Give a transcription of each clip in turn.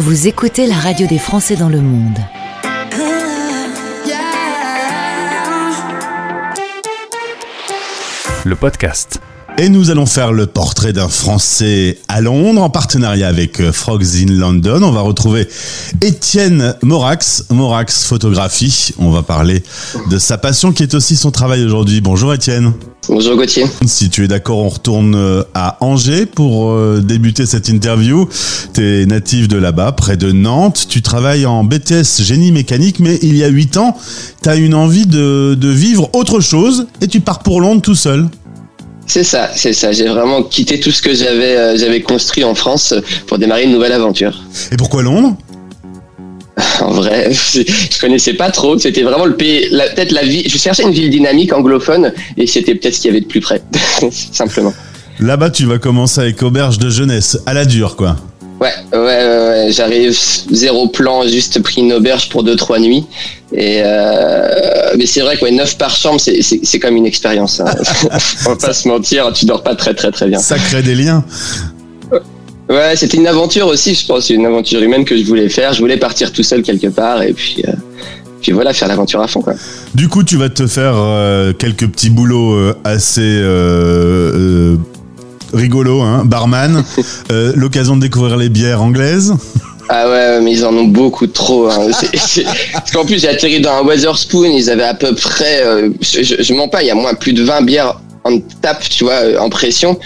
Vous écoutez la radio des Français dans le monde. Le podcast. Et nous allons faire le portrait d'un Français à Londres en partenariat avec euh, Frogs in London. On va retrouver Étienne Morax, Morax Photographie. On va parler de sa passion qui est aussi son travail aujourd'hui. Bonjour Étienne. Bonjour Gauthier. Si tu es d'accord, on retourne euh, à Angers pour euh, débuter cette interview. Tu es natif de là-bas, près de Nantes. Tu travailles en BTS génie mécanique, mais il y a 8 ans, tu as une envie de, de vivre autre chose et tu pars pour Londres tout seul. C'est ça, c'est ça. J'ai vraiment quitté tout ce que j'avais euh, j'avais construit en France pour démarrer une nouvelle aventure. Et pourquoi Londres? En vrai, je connaissais pas trop. C'était vraiment le pays, la- peut-être la vie. Je cherchais une ville dynamique anglophone et c'était peut-être ce qu'il y avait de plus près, simplement. Là-bas, tu vas commencer avec auberge de jeunesse, à la dure, quoi. Ouais, ouais, ouais, ouais. j'arrive zéro plan, juste pris une auberge pour deux trois nuits. Et euh, mais c'est vrai que ouais, neuf par chambre, c'est c'est comme une expérience. Hein. On va pas se mentir, tu dors pas très très très bien. Ça crée des liens. Ouais, c'était une aventure aussi, je pense, une aventure humaine que je voulais faire. Je voulais partir tout seul quelque part et puis, euh, puis voilà, faire l'aventure à fond. Quoi. Du coup, tu vas te faire euh, quelques petits boulots euh, assez rigolos, hein, barman. L'occasion de découvrir les bières anglaises. Ah ouais, mais ils en ont beaucoup trop. Hein. C'est- c'est- Parce qu'en plus, j'ai atterri dans un Weatherspoon, ils avaient à peu près, euh, je, je, je mens pas, il y a moins plus de 20 bières en tape, tu vois, euh, en pression.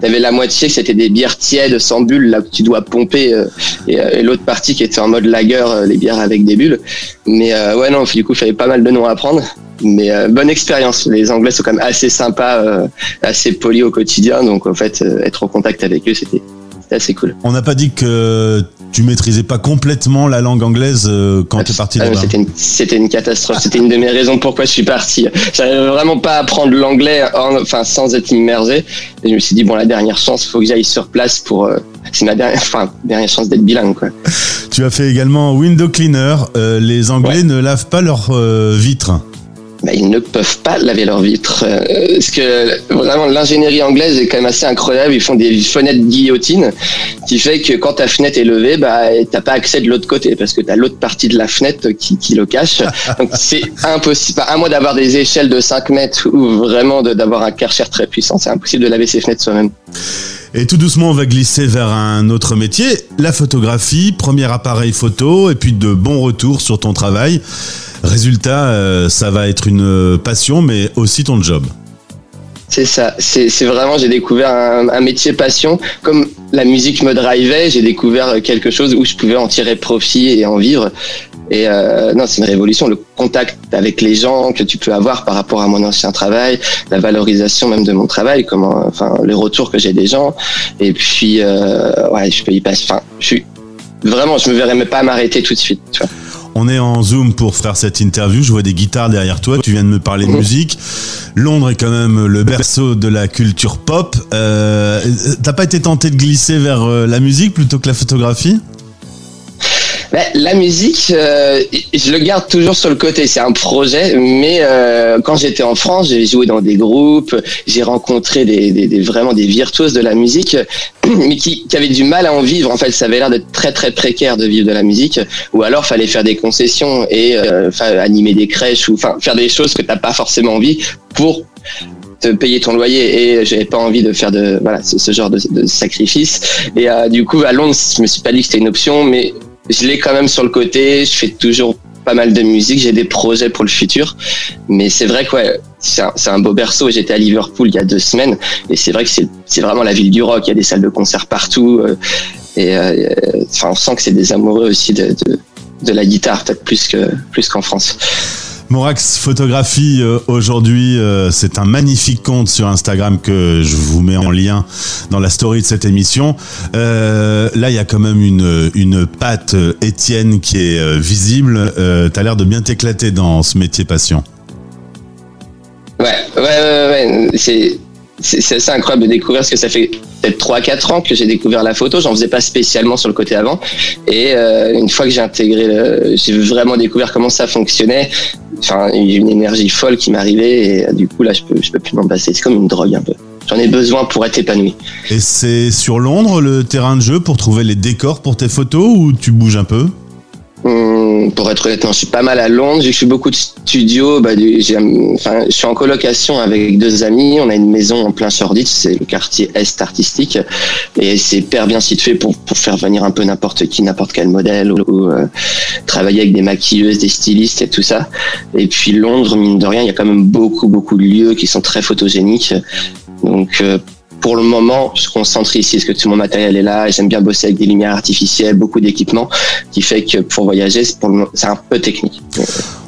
T'avais la moitié que c'était des bières tièdes sans bulles, là que tu dois pomper, euh, et, euh, l'autre partie qui était en mode lager, euh, les bières avec des bulles. Mais ouais, non, du coup, il fallait pas mal de noms à apprendre. Mais bonne expérience. Les Anglais sont quand même assez sympas, assez polis au quotidien. Donc, en fait, être en contact avec eux, c'était c'était assez cool. On n'a pas dit que tu maîtrisais pas complètement la langue anglaise euh, quand tu es parti Ah, là-bas. C'était une, catastrophe. C'était une de mes raisons pourquoi je suis parti. J'arrivais vraiment pas à apprendre l'anglais, en- enfin sans être immergé. Et je me suis dit bon, la dernière chance, faut que j'aille sur place pour. euh, c'est ma dernière, enfin dernière chance d'être bilingue quoi. Tu as fait également window cleaner. Euh, les Anglais Ouais. ne lavent pas leurs euh, vitres. Bah, ils ne peuvent pas laver leurs vitres. euh, parce que vraiment, l'ingénierie anglaise est quand même assez incroyable. Ils font des fenêtres guillotines, qui fait que quand ta fenêtre est levée, bah, t'as pas accès de l'autre côté, parce que t'as l'autre partie de la fenêtre qui, qui le cache. Donc c'est impossible. À moins d'avoir des échelles de 5 mètres ou vraiment d'avoir un karcher très puissant, c'est impossible de laver ses fenêtres soi-même. Et tout doucement, on va glisser vers un autre métier, la photographie, premier appareil photo, et puis de bons retours sur ton travail. Résultat, euh, ça va être une passion, mais aussi ton job. C'est ça. C'est vraiment, j'ai découvert un métier passion. Comme la musique me drivait, j'ai découvert quelque chose où je pouvais en tirer profit et en vivre. Et euh, non, c'est une révolution. Le contact avec les gens que tu peux avoir par rapport à mon ancien travail, la valorisation même de mon travail, comment, enfin, les retours que j'ai des gens. Et puis, euh, ouais, je peux y passer. Enfin, je suis vraiment, je me verrais même pas m'arrêter tout de suite. Tu vois. On est en Zoom pour faire cette interview. Je vois des guitares derrière toi. Tu viens de me parler de musique. Londres est quand même le berceau de la culture pop. Euh, T'as pas été tenté de glisser vers euh, la musique plutôt que la photographie? Ben, la musique, euh, je le garde toujours sur le côté. C'est un projet, mais euh, quand j'étais en France, j'ai joué dans des groupes, j'ai rencontré des, des, des- vraiment des virtuoses de la musique, mais qui, qui avaient du mal à en vivre. En fait, ça avait l'air d'être très très précaire de vivre de la musique, ou alors fallait faire des concessions et euh, animer des crèches ou enfin faire des choses que t'as pas forcément envie pour te payer ton loyer et j'avais pas envie de faire de voilà ce, ce genre de, de sacrifice et euh, du coup à Londres je me suis pas dit que c'était une option mais je l'ai quand même sur le côté. Je fais toujours pas mal de musique. J'ai des projets pour le futur. Mais c'est vrai que ouais, c'est un, beau berceau. J'étais à Liverpool il y a deux semaines. Et c'est vrai que c'est vraiment la ville du rock. Il y a des salles de concert partout. euh, et euh, enfin, on sent que c'est des amoureux aussi de, de, la guitare, peut-être plus plus qu'en France. Morax Photographie, euh, aujourd'hui, euh, c'est un magnifique compte sur Instagram que je vous mets en lien dans la story de cette émission. Euh, là, il y a quand même une, une patte Étienne qui est visible. T'as l'air de bien t'éclater dans ce métier passion. Ouais, ouais, ouais, ouais. C'est, c'est, assez incroyable de découvrir parce que ça fait peut-être 3-4 ans que j'ai découvert la photo. J'en faisais pas spécialement sur le côté avant. Et une fois que j'ai intégré, j'ai vraiment découvert comment ça fonctionnait. Enfin, une énergie folle qui m'arrivait et euh, du coup là, je peux, je peux plus m'en passer. C'est comme une drogue un peu. j'en ai besoin pour être épanoui. Et c'est sur Londres le terrain de jeu pour trouver les décors pour tes photos ou tu bouges un peu? Hum, pour être honnête, non, je suis pas mal à Londres. J'ai fait beaucoup de studios. Bah, je suis en colocation avec deux amis. On a une maison en plein Shoreditch, c'est le quartier est artistique, et c'est hyper bien situé pour, pour faire venir un peu n'importe qui, n'importe quel modèle, ou, euh, travailler avec des maquilleuses, des stylistes et tout ça. Et puis Londres, mine de rien, il y a quand même beaucoup, beaucoup de lieux qui sont très photogéniques. Donc euh, pour le moment, je concentre ici parce que tout mon matériel est là. J'aime bien bosser avec des lumières artificielles, beaucoup d'équipements, qui fait que pour voyager, c'est un peu technique.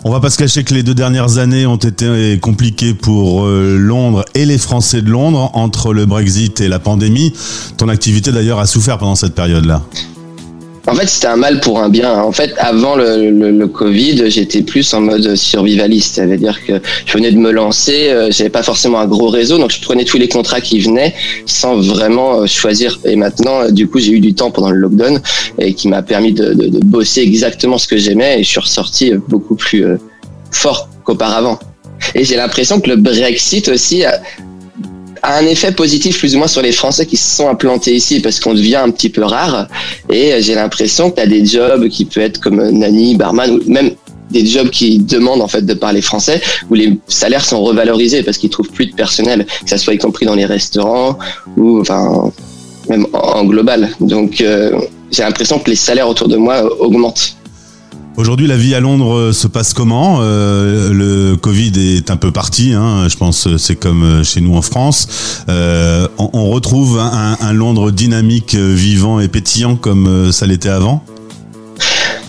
On va pas se cacher que les deux dernières années ont été compliquées pour euh, Londres et les Français de Londres entre le Brexit et la pandémie. Ton activité d'ailleurs a souffert pendant cette période-là. En fait, c'était un mal pour un bien. En fait, avant le, Covid, j'étais plus en mode survivaliste. Ça veut dire que je venais de me lancer, euh, j'avais pas forcément un gros réseau, donc je prenais tous les contrats qui venaient sans vraiment euh, choisir. Et maintenant, euh, du coup, j'ai eu du temps pendant le lockdown et qui m'a permis de, bosser exactement ce que j'aimais et je suis ressorti beaucoup plus fort qu'auparavant. Et j'ai l'impression que le Brexit aussi a, a un effet positif plus ou moins sur les Français qui se sont implantés ici parce qu'on devient un petit peu rare. Et j'ai l'impression que tu as des jobs qui peuvent être comme nanny, barman ou même des jobs qui demandent en fait de parler français où les salaires sont revalorisés parce qu'ils trouvent plus de personnel, que ça soit y compris dans les restaurants ou enfin même en global. Donc euh, j'ai l'impression que les salaires autour de moi augmentent. Aujourd'hui, la vie à Londres euh, se passe comment? Euh, Le Covid est un peu parti, hein, je pense c'est comme euh, chez nous en France. Euh, on, retrouve un, Londres dynamique, vivant et pétillant comme ça l'était avant?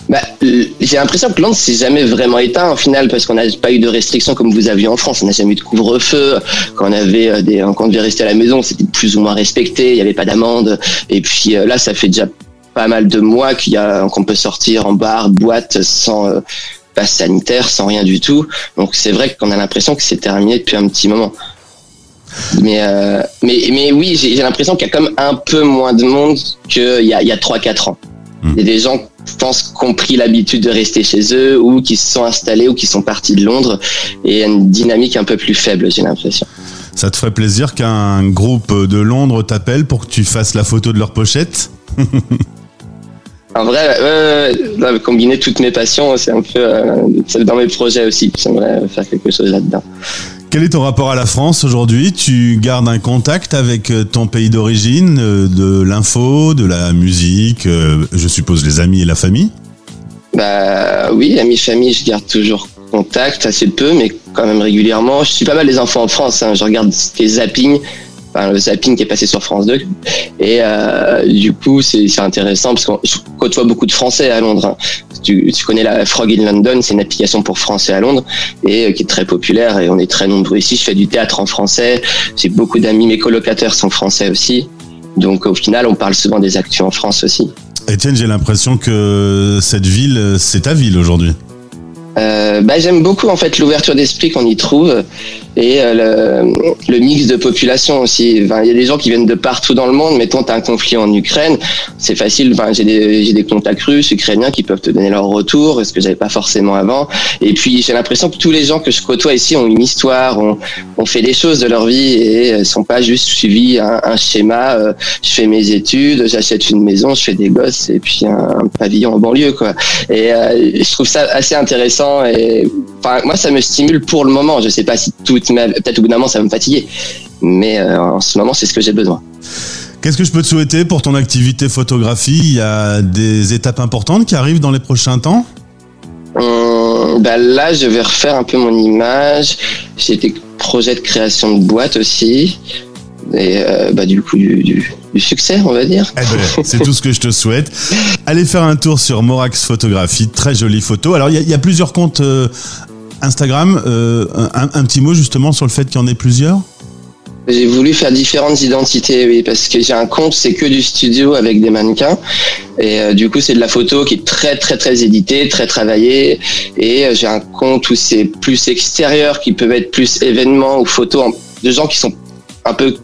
Bah, j'ai l'impression que Londres s'est jamais vraiment éteint au final parce qu'on n'a pas eu de restrictions comme vous aviez en France. On n'a jamais eu de couvre-feu. Quand on avait des, quand on devait rester à la maison, c'était plus ou moins respecté. Il n'y avait pas d'amende. Et puis là, ça fait déjà pas mal de mois qu'il y a qu'on peut sortir en bar, boîte sans euh, passe sanitaire, sans rien du tout. Donc c'est vrai qu'on a l'impression que c'est terminé depuis un petit moment. Mais euh, mais mais oui, j'ai l'impression qu'il y a comme un peu moins de monde qu'il y a il y a trois quatre ans. Hmm. Il y a des gens je pense qui ont pris l'habitude de rester chez eux ou qui se sont installés ou qui sont partis de Londres et une dynamique un peu plus faible, j'ai l'impression. Ça te ferait plaisir qu'un groupe de Londres t'appelle pour que tu fasses la photo de leur pochette? En vrai, euh, combiner toutes mes passions, c'est un peu euh, dans mes projets aussi. J'aimerais faire quelque chose là-dedans. Quel est ton rapport à la France aujourd'hui? Tu gardes un contact avec euh, ton pays d'origine, euh, de l'info, de la musique, je suppose les amis et la famille? Bah oui, amis, famille, je garde toujours contact, assez peu, mais quand même régulièrement. Je suis pas mal les enfants en France, hein. je regarde des zappings enfin, le zapping qui est passé sur France 2. Et euh, du coup, c'est intéressant parce qu'on côtoie beaucoup de Français à Londres. Hein. Tu, tu, connais la Frog in London, c'est une application pour Français à Londres et euh, qui est très populaire et on est très nombreux ici. Je fais du théâtre en français. J'ai beaucoup d'amis, mes colocataires sont français aussi. Donc au final, on parle souvent des actus en France aussi. Étienne, j'ai l'impression que cette ville, c'est ta ville aujourd'hui. Euh, bah, j'aime beaucoup en fait l'ouverture d'esprit qu'on y trouve et euh, le, le, mix de population aussi. Il y a des gens qui viennent de partout dans le monde. Mettons, tu as un conflit en Ukraine, c'est facile. Enfin, j'ai des, des contacts russes, ukrainiens qui peuvent te donner leur retour, ce que j'avais pas forcément avant. Et puis, j'ai l'impression que tous les gens que je côtoie ici ont une histoire, ont, ont fait des choses de leur vie et sont pas juste suivis un, un schéma. Euh, je fais mes études, j'achète une maison, je fais des gosses et puis un, un pavillon en banlieue, quoi. Et euh, je trouve ça assez intéressant et enfin, moi, ça me stimule pour le moment. Je sais pas si tout peut-être au bout d'un moment ça va me fatiguer. Mais euh, en ce moment, c'est ce que j'ai besoin. Qu'est-ce que je peux te souhaiter pour ton activité photographie? Il y a des étapes importantes qui arrivent dans les prochains temps? Hum, bah Là, je vais refaire un peu mon image. J'ai des projets de création de boîtes aussi. Et euh, bah, du coup, du, du, du, succès, on va dire. Eh ben, c'est tout ce que je te souhaite. Allez faire un tour sur Morax Photographie, très jolie photo. Alors, il y, y, a plusieurs comptes euh, Instagram, euh, un, petit mot justement sur le fait qu'il y en ait plusieurs? J'ai voulu faire différentes identités, oui, parce que j'ai un compte, c'est que du studio avec des mannequins. Et euh, du coup, c'est de la photo qui est très, très, très éditée, très travaillée. Et euh, j'ai un compte où c'est plus extérieur, qui peut être plus événements ou photos de gens qui sont un peu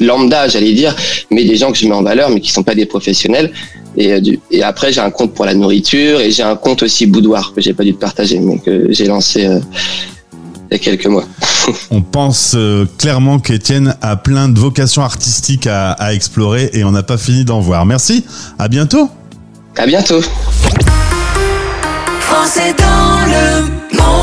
lambda, j'allais dire, mais des gens que je mets en valeur, mais qui sont pas des professionnels. Euh, et, après, j'ai un compte pour la nourriture et j'ai un compte aussi boudoir que j'ai pas dû te partager, mais que euh, j'ai lancé euh, il y a quelques mois. on pense clairement qu'Étienne a plein de vocations artistiques à, à explorer et on n'a pas fini d'en voir. Merci, à bientôt. À bientôt. Français dans le monde.